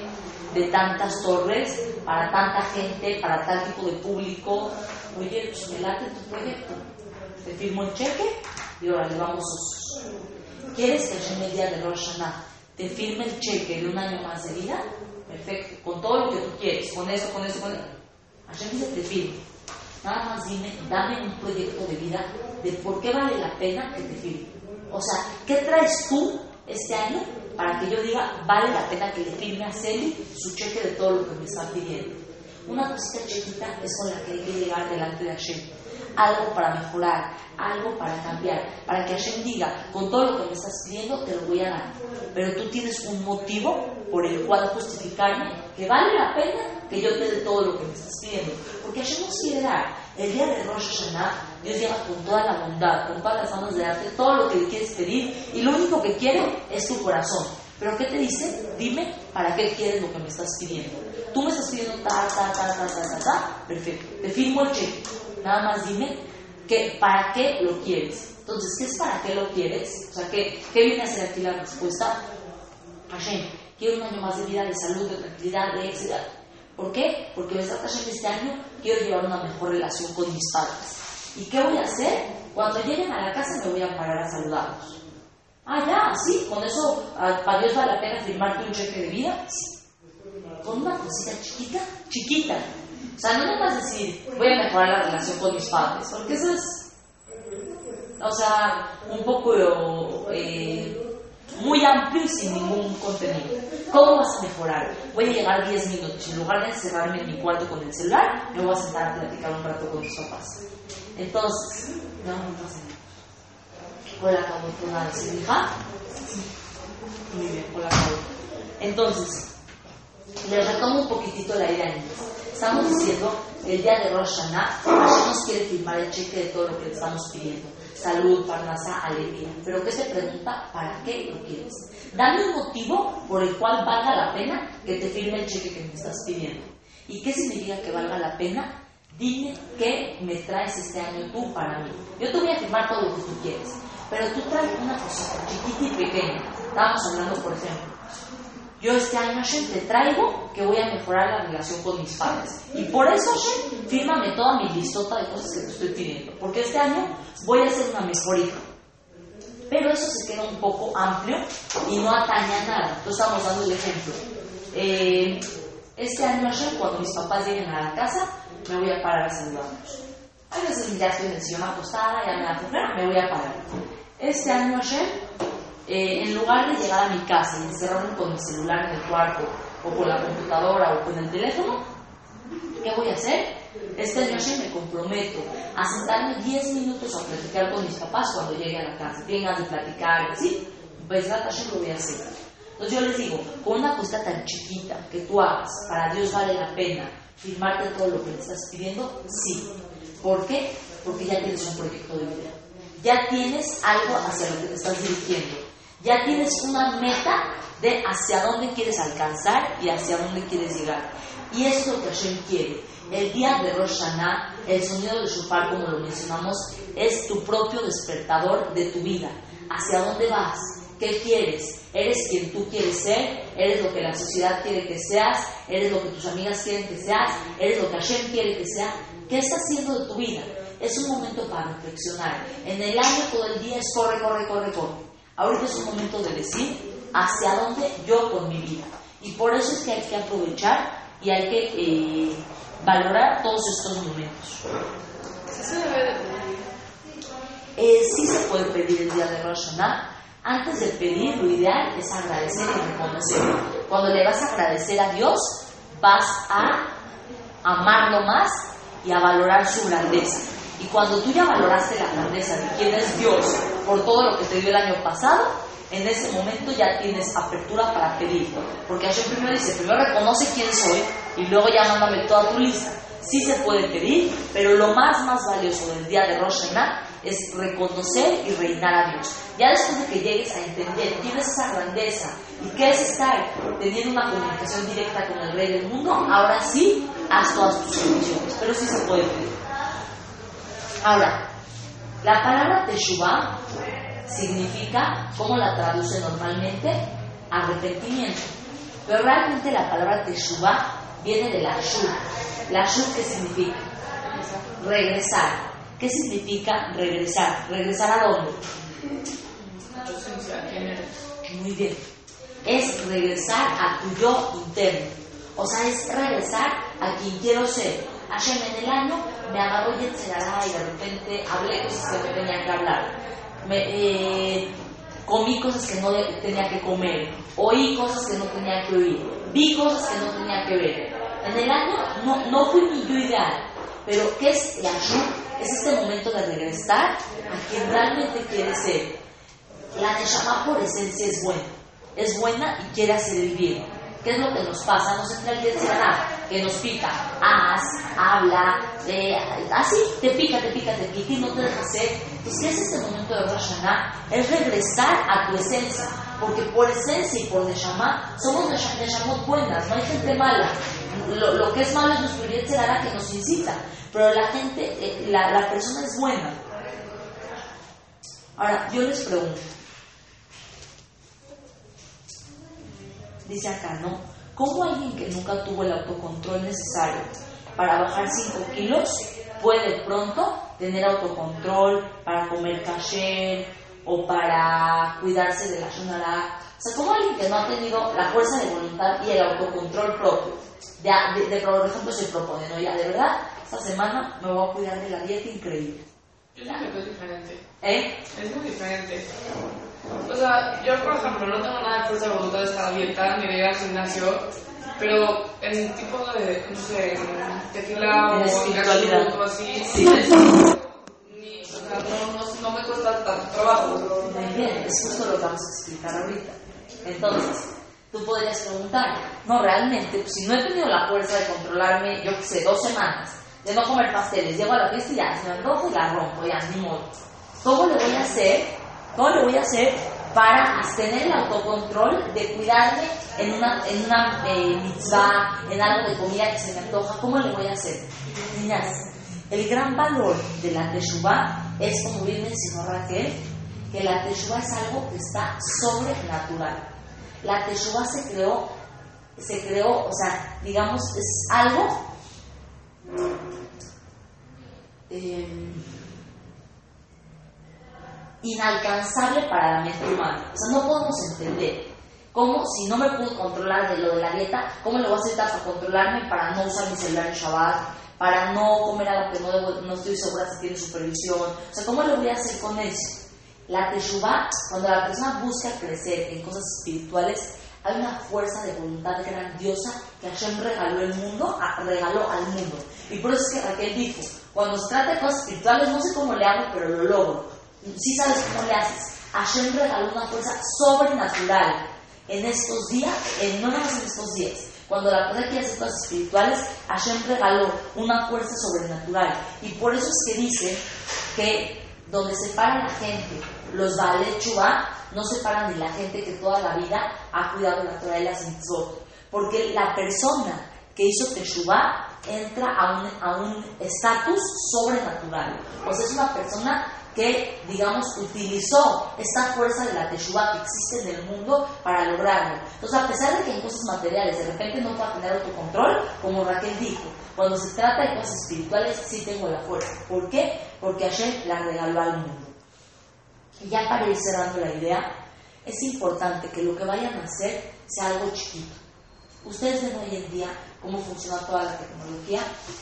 de tantas torres, para tanta gente, para tal tipo de público. Oye, pues me late tu proyecto. Te firmo el cheque y ahora le vamos a ¿Quieres que el día de Rosh Hashanah te firme el cheque de un año más de vida? Perfecto, con todo lo que tú quieres, con eso, con eso, con eso. Hashem dice te firme. Nada más dime, dame un proyecto de vida de por qué vale la pena que te firme. O sea, ¿qué traes tú este año para que yo diga, vale la pena que le firme a Celi su cheque de todo lo que me está pidiendo? Una cosita chiquita es con la que hay que llegar delante de Hashem. Algo para mejorar, algo para cambiar, para que Hashem diga, con todo lo que me estás pidiendo te lo voy a dar. Pero tú tienes un motivo por el cual justificarme que vale la pena que yo te dé todo lo que me estás pidiendo. Porque Hashem dar. El día de Rosh Hashanah, Dios llega con toda la bondad, con todas las ganas de darte todo lo que le quieres pedir y lo único que quiere es tu corazón. Pero ¿qué te dice? Dime para qué quieres lo que me estás pidiendo. Tú me estás pidiendo ta, ta, ta, ta, ta, ta, ta. Perfecto. Te firmo el cheque. Nada más dime que para qué lo quieres. Entonces, ¿qué es para qué lo quieres? O sea, ¿qué, qué viene a ser aquí la respuesta? Hashem, quiero un año más de vida, de salud, de tranquilidad, de éxito. ¿Por qué? Porque Hashem este año quiero llevar una mejor relación con mis padres. ¿Y qué voy a hacer? Cuando lleguen a la casa me voy a parar a saludarlos. Ah, ya, sí, con eso para Dios vale la pena firmarte un cheque de vida. Sí. Con una cosita chiquita, chiquita. O sea, no me vas a decir, voy a mejorar la relación con mis padres, porque eso es, o sea, un poco eh, muy amplio y sin ningún contenido. ¿Cómo vas a mejorar? Voy a llegar 10 minutos. En lugar de encerrarme en mi cuarto con el celular, me voy a sentar a platicar un rato con mis papás. Entonces, no, no pasa nada. Hola, acabo de hija. Muy bien, hola, acabo. Entonces, les retomo un poquitito la idea. Estamos diciendo el día de Rosh Hashanah, nos quiere firmar el cheque de todo lo que le estamos pidiendo. Salud, parnasa, alegría. Pero ¿qué se pregunta? ¿Para qué lo quieres? Dame un motivo por el cual valga la pena que te firme el cheque que me estás pidiendo. ¿Y qué significa que valga la pena? Dime qué me traes este año tú para mí. Yo te voy a firmar todo lo que tú quieres, pero tú traes una cosita chiquita y pequeña. Estábamos hablando, por ejemplo, yo este año, Hashem, te traigo que voy a mejorar la relación con mis padres. Y por eso, Hashem, fírmame toda mi listota de cosas que te estoy pidiendo. Porque este año voy a ser una mejor hija. Pero eso se queda un poco amplio y no atañe a nada. Entonces estamos dando el ejemplo. Eh, este año, Hashem, cuando mis papás lleguen a la casa, me voy a parar a saludarlos. A veces ya estoy en el sillón acostada, ya me da me voy a parar. Este año, Hashem, eh, en lugar de llegar a mi casa y encerrarme con mi celular en el cuarto, o con la computadora, o con el teléfono, ¿qué voy a hacer? Este año me comprometo a sentarme 10 minutos a platicar con mis papás cuando llegue a la casa. Tengas de platicar, ¿sí? Pues la lo voy a hacer. Entonces yo les digo, con una cosa tan chiquita que tú hagas, para Dios vale la pena firmarte todo lo que le estás pidiendo, sí. ¿Por qué? Porque ya tienes un proyecto de vida. Ya tienes algo hacia lo que te estás dirigiendo ya tienes una meta de hacia dónde quieres alcanzar y hacia dónde quieres llegar. Y eso es lo que Hashem quiere. El día de Rosh el sonido del shofar, como lo mencionamos, es tu propio despertador de tu vida. ¿Hacia dónde vas? ¿Qué quieres? ¿Eres quien tú quieres ser? ¿Eres lo que la sociedad quiere que seas? ¿Eres lo que tus amigas quieren que seas? ¿Eres lo que Hashem quiere que sea? ¿Qué estás haciendo de tu vida? Es un momento para reflexionar. En el año todo el día es corre, corre, corre, corre. Ahorita es un momento de decir hacia dónde yo con mi vida. Y por eso es que hay que aprovechar y hay que eh, valorar todos estos momentos. ¿Sí se debe de pedir? Eh, sí se puede pedir el día de Rosh Hashanah. Antes de pedir, lo ideal es agradecer y reconocer. Cuando le vas a agradecer a Dios, vas a amarlo más y a valorar su grandeza. Y cuando tú ya valoraste la grandeza de quién es Dios por todo lo que te dio el año pasado, en ese momento ya tienes apertura para pedir. Porque Hashem primero dice, primero reconoce quién soy y luego ya mándame toda tu lista. Sí se puede pedir, pero lo más, más valioso del día de Rosh Hashanah es reconocer y reinar a Dios. Ya después de que llegues a entender quién es esa grandeza y qué es estar teniendo una comunicación directa con el Rey del Mundo, ahora sí haz todas tus peticiones. Pero sí se puede pedir. Ahora, la palabra Teshuvah significa, ¿cómo la traduce normalmente? Arrepentimiento. Pero realmente la palabra Teshuvah viene de la Shur. La Shur, ¿qué significa? Regresar. ¿Qué significa regresar? ¿Regresar a dónde? Muy bien. Es regresar a tu yo interno. O sea, es regresar a quien quiero ser. Hashem en el año me agarró y y de repente hablé cosas que no tenía que hablar. Eh, comí cosas que no tenía que comer. Oí cosas que no tenía que oír. Vi cosas que no tenía que ver. En el año no, no fui mi yo ideal. Pero ¿qué es la Es este momento de regresar a quien realmente quiere ser. La Neshama por esencia es buena. Es buena y quiere hacer el bien. ¿Qué es lo que nos pasa? Nos entra el nada, que nos pica. Haz, habla, así, te pica, te pica, te pica y no te deja hacer. Entonces, ¿qué es este momento de Rosh Es regresar a tu esencia. Porque por esencia y por Neshama, somos Neshamot buenas, no hay gente mala. Lo, que es malo es nuestro será que nos incita. Pero la gente, eh, la, la persona es buena. Ahora, yo les pregunto, dice acá, ¿no? ¿Cómo alguien que nunca tuvo el autocontrol necesario para bajar 5 kilos puede pronto tener autocontrol para comer caché o para cuidarse de la shonara? O sea, ¿cómo alguien que no ha tenido la fuerza de voluntad y el autocontrol propio, de, de, por ejemplo, se propone, ¿no? Ya, de verdad, esta semana me voy a cuidar de la dieta increíble. Es muy diferente. ¿Eh? Es muy diferente. O sea, yo por ejemplo no tengo nada de fuerza de voluntad de estar a dieta ni de ir al gimnasio, pero en tipo de, no sé, tequila o espiritualidad o así, sí. ni, o sea, no, no, no, me cuesta tanto trabajo. Muy bien, es justo lo que vamos a explicar ahorita. Entonces, tú podrías preguntar, no, realmente, pues, si no he tenido la fuerza de controlarme, yo qué sé, dos semanas, de no comer pasteles, llego a la fiesta y ya, se me antojo y la rompo, ya, ni modo. ¿Cómo le voy a hacer ¿Cómo lo voy a hacer para tener el autocontrol de cuidarme en una, en una eh, mitzvah, en algo de comida que se me antoja? ¿Cómo le voy a hacer? Niñas, el gran valor de la Teshuvah es, como bien mencionó Raquel, que la Teshuvah es algo que está sobrenatural. La Teshuvah se creó, se creó, o sea, digamos, es algo... Eh, inalcanzable para la mente humana. O sea, no podemos entender cómo, si no me puedo controlar de lo de la dieta, cómo le voy a hacer para controlarme para no usar mi celular en Shabbat, para no comer algo que no, no estoy segura si tiene supervisión. O sea, ¿cómo le voy a hacer con eso? La Teshuvah, cuando la persona busca crecer en cosas espirituales, hay una fuerza de voluntad grandiosa que Hashem regaló el mundo, regaló al mundo. Y por eso es que Raquel dijo, cuando se trata de cosas espirituales, no sé cómo le hago, pero lo logro si sabes cómo le haces. Hashem regaló una fuerza sobrenatural en estos días, en, no más en estos días. Cuando la persona quiere hacer cosas espirituales, Hashem regaló una fuerza sobrenatural. Y por eso es que dice que donde se para la gente, los Baal no se paran ni la gente que toda la vida ha cuidado la Torah y las mitzvot. Porque la persona que hizo Teshuvah entra a un estatus sobrenatural. O sea, es una persona que, digamos, utilizó esta fuerza de la Teshuvah que existe en el mundo para lograrlo. Entonces, a pesar de que en cosas materiales de repente no va a tener autocontrol, como Raquel dijo, cuando se trata de cosas espirituales sí tengo la fuerza. ¿Por qué? Porque Hashem la regaló al mundo. Y ya para ir cerrando la idea, es importante que lo que vayan a hacer sea algo chiquito. Ustedes ven hoy en día cómo funciona toda la tecnología,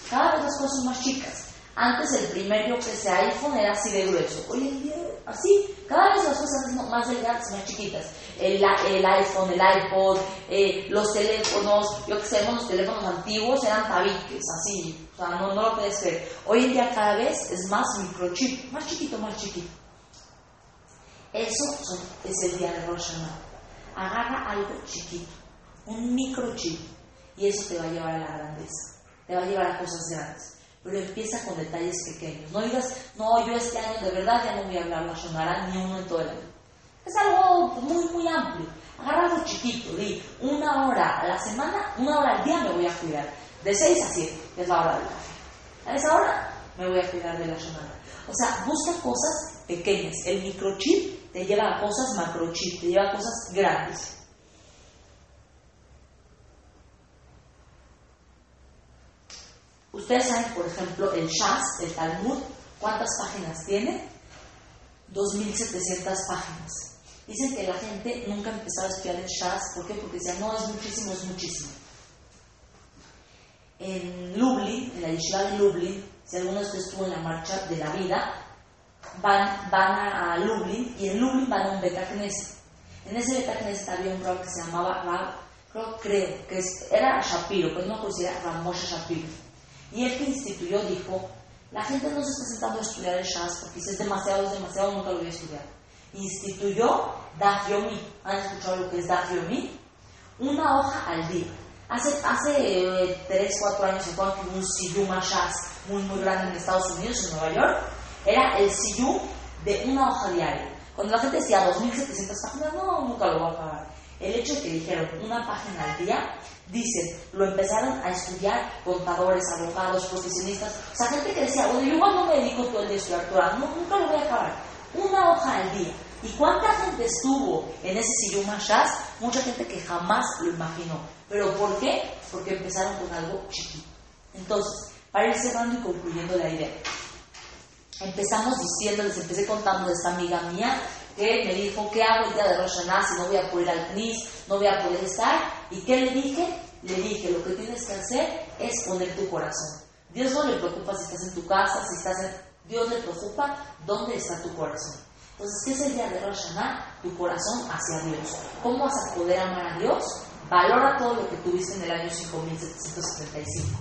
cada vez las cosas son más chicas. Antes el primer, yo que sé, iPhone era así de grueso. Hoy en día, así, cada vez las cosas son más delgadas, más chiquitas. El, el iPhone, el iPod, eh, los teléfonos, yo que sé, los teléfonos antiguos eran tabiques, así. O sea, no, lo puedes ver. Hoy en día cada vez es más microchip, más chiquito, más chiquito. Eso es el día de Rosh Agarra algo chiquito, un microchip, y eso te va a llevar a la grandeza, te va a llevar a cosas grandes pero empieza con detalles pequeños. No digas, no, yo este año de verdad ya no voy a hablar la sonara ni uno en todo el año. Es algo muy, muy amplio. Agarra algo chiquito, di una hora a la semana, una hora al día me voy a cuidar. De 6 a 7, que es la hora del café. A esa hora me voy a cuidar de la sonara. O sea, busca cosas pequeñas. El microchip te lleva a cosas macrochip, te lleva a cosas grandes. Ustedes saben, por ejemplo, el Shas, el Talmud, ¿cuántas páginas tiene? 2.700 páginas. Dicen que la gente nunca empezaba a estudiar el Shas, ¿por qué? Porque decían, no, es muchísimo, es muchísimo. En Lublin, en la Yeshiva de Lublin, si alguno de ustedes estuvo en la marcha de la vida, van, van a, Lublin y en Lublin van a un Betacnes. En ese Betacnes había un rock que se llamaba creo, creo que era Shapiro, pero no era Ramosha Shapiro. Y él que instituyó dijo, la gente no se está sentando a estudiar el Shas porque si es demasiado, es demasiado, nunca lo voy a estudiar. Instituyó Daf Yomi. ¿Han escuchado lo que es Daf Yomi? Una hoja al día. Hace, hace eh, 3, 4 años se fue un Siyum Shas muy, muy grande en Estados Unidos, en Nueva York. Era el Siyum de una hoja diaria. Cuando la gente decía 2.700 páginas, no, nunca lo voy a pagar. El hecho que dijeron una página al día Dicen, lo empezaron a estudiar contadores, abogados, profesionistas. O sea, gente que decía, bueno, yo igual no me dedico todo el día a estudiar no, nunca lo voy a acabar. Una hoja al día. ¿Y cuánta gente estuvo en ese sillón Mashas? Mucha gente que jamás lo imaginó. ¿Pero por qué? Porque empezaron con algo chiquito. Entonces, para ir cerrando y concluyendo la idea. Empezamos diciendo, les empecé contando de esta amiga mía que me dijo, ¿qué hago el día de Rosh si no voy a poder ir al CNIS, no voy a poder estar? ¿Y qué le dije? Le dije, lo que tienes que hacer es poner tu corazón. Dios no le preocupa si estás en tu casa, si estás en... Dios le preocupa dónde está tu corazón. Entonces, ¿qué es el día de Rosh? Tu corazón hacia Dios. ¿Cómo vas a poder amar a Dios? Valora todo lo que tuviste en el año 5775.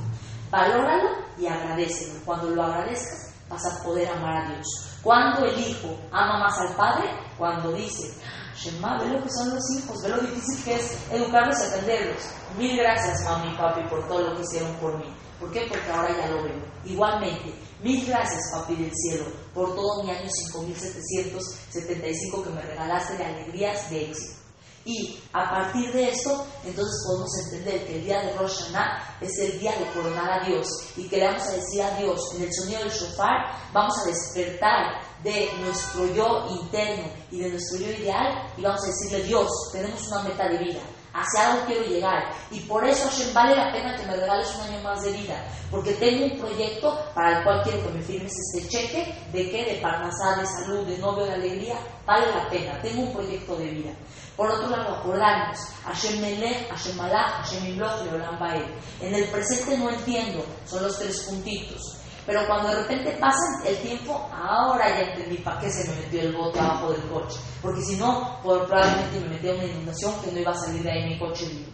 Valóralo y agradecelo. Cuando lo agradezcas, vas a poder amar a Dios. Cuando el hijo ama más al padre, cuando dice, Shema, ve lo que son los hijos, ve lo difícil que es educarlos y atenderlos. Mil gracias, mami y papi, por todo lo que hicieron por mí. ¿Por qué? Porque ahora ya lo veo. Igualmente, mil gracias, papi del cielo, por todo mi año 5775 que me regalaste de alegrías, de éxito. Y a partir de esto, entonces podemos entender que el día de Rosh Hashanah es el día de coronar a Dios. Y que le vamos a decir a Dios en el sonido del shofar, vamos a despertar de nuestro yo interno y de nuestro yo ideal y vamos a decirle Dios, tenemos una meta de vida, hacia algo quiero llegar y por eso Hashem vale la pena que me regales un año más de vida, porque tengo un proyecto para el cual quiero que me firmes este cheque de que de parnasá, de salud, de novio, de alegría, vale la pena, tengo un proyecto de vida. Por otro lado, acordarnos, Hashem Melech, Hashem Malach, Hashem Imloch, Leolam Bael. En el presente no entiendo, son los tres puntitos. Pero cuando de repente pasa el tiempo, ahora ya entendí para qué se me metió el bote abajo del coche. Porque si no, probablemente me metía una inundación que no iba a salir de ahí mi coche vivo.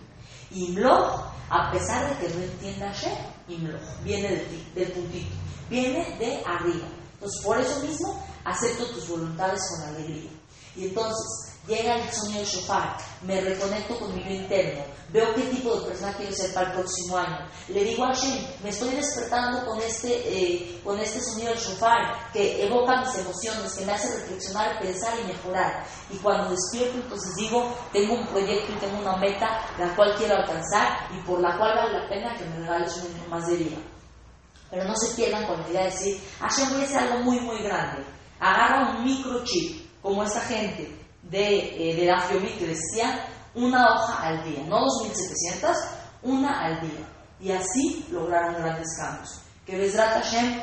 Imloch, a pesar de que no entienda Hashem, Imloch, viene del, del puntito, viene de arriba. Entonces, por eso mismo, acepto tus voluntades con alegría. Y entonces, llega el sonido del shofar, me reconecto con mi yo interno, veo qué tipo de persona quiero ser para el próximo año. Le digo a Hashem, me estoy despertando con este, eh, con este sonido del shofar que evoca mis emociones, que me hace reflexionar, pensar y mejorar. Y cuando despierto, entonces digo, tengo un proyecto y tengo una meta la cual quiero alcanzar y por la cual vale la pena que me regales un año más de vida. Pero no se pierdan con la idea de decir, Hashem voy a hacer algo muy, muy grande. Agarra un microchip, como esta gente, de, eh, de la que decía una hoja al día, no 2.700, una al día. Y así lograron grandes cambios. Que Besrat Hashem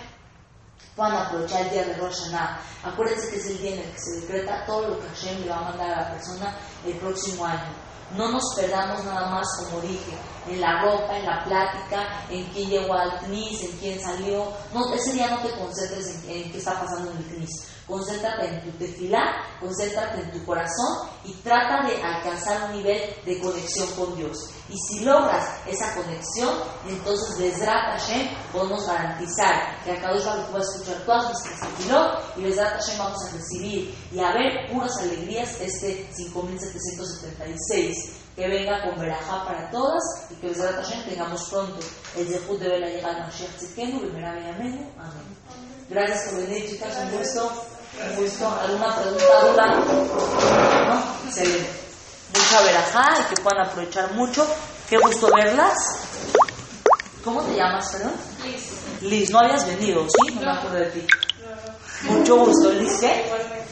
puedan aprovechar el día de Rosh Hashanah. Acuérdense que es el día en el que se decreta todo lo que Hashem le va a mandar a la persona el próximo año. No nos perdamos nada más, como dije, en la ropa, en la plática, en quién llegó al CNIS, en quién salió. No, ese día no te concentres en, en qué está pasando en el CNIS concéntrate en tu tefilá, concéntrate en tu corazón y trata de alcanzar un nivel de conexión con Dios. Y si logras esa conexión, entonces Bezrat Hashem podemos garantizar que acá Kadosh va a escuchar todas nuestras tefilot y Bezrat Hashem vamos a recibir y a ver puras alegrías este 5776 que venga con verajá para todas y que Bezrat Hashem tengamos pronto el Zehut de Vela llegar a Mashiach Tzidkenu, Amén. Gracias por venir, chicas, un gusto. Un gusto. ¿Alguna pregunta, duda? ¿No? Excelente. Mucha verajá y que puedan aprovechar mucho. Qué gusto verlas. ¿Cómo te llamas, perdón? Liz. Liz, no habías venido, ¿sí? No, me acuerdo de ti. Mucho gusto. ¿Liz qué? Igualmente.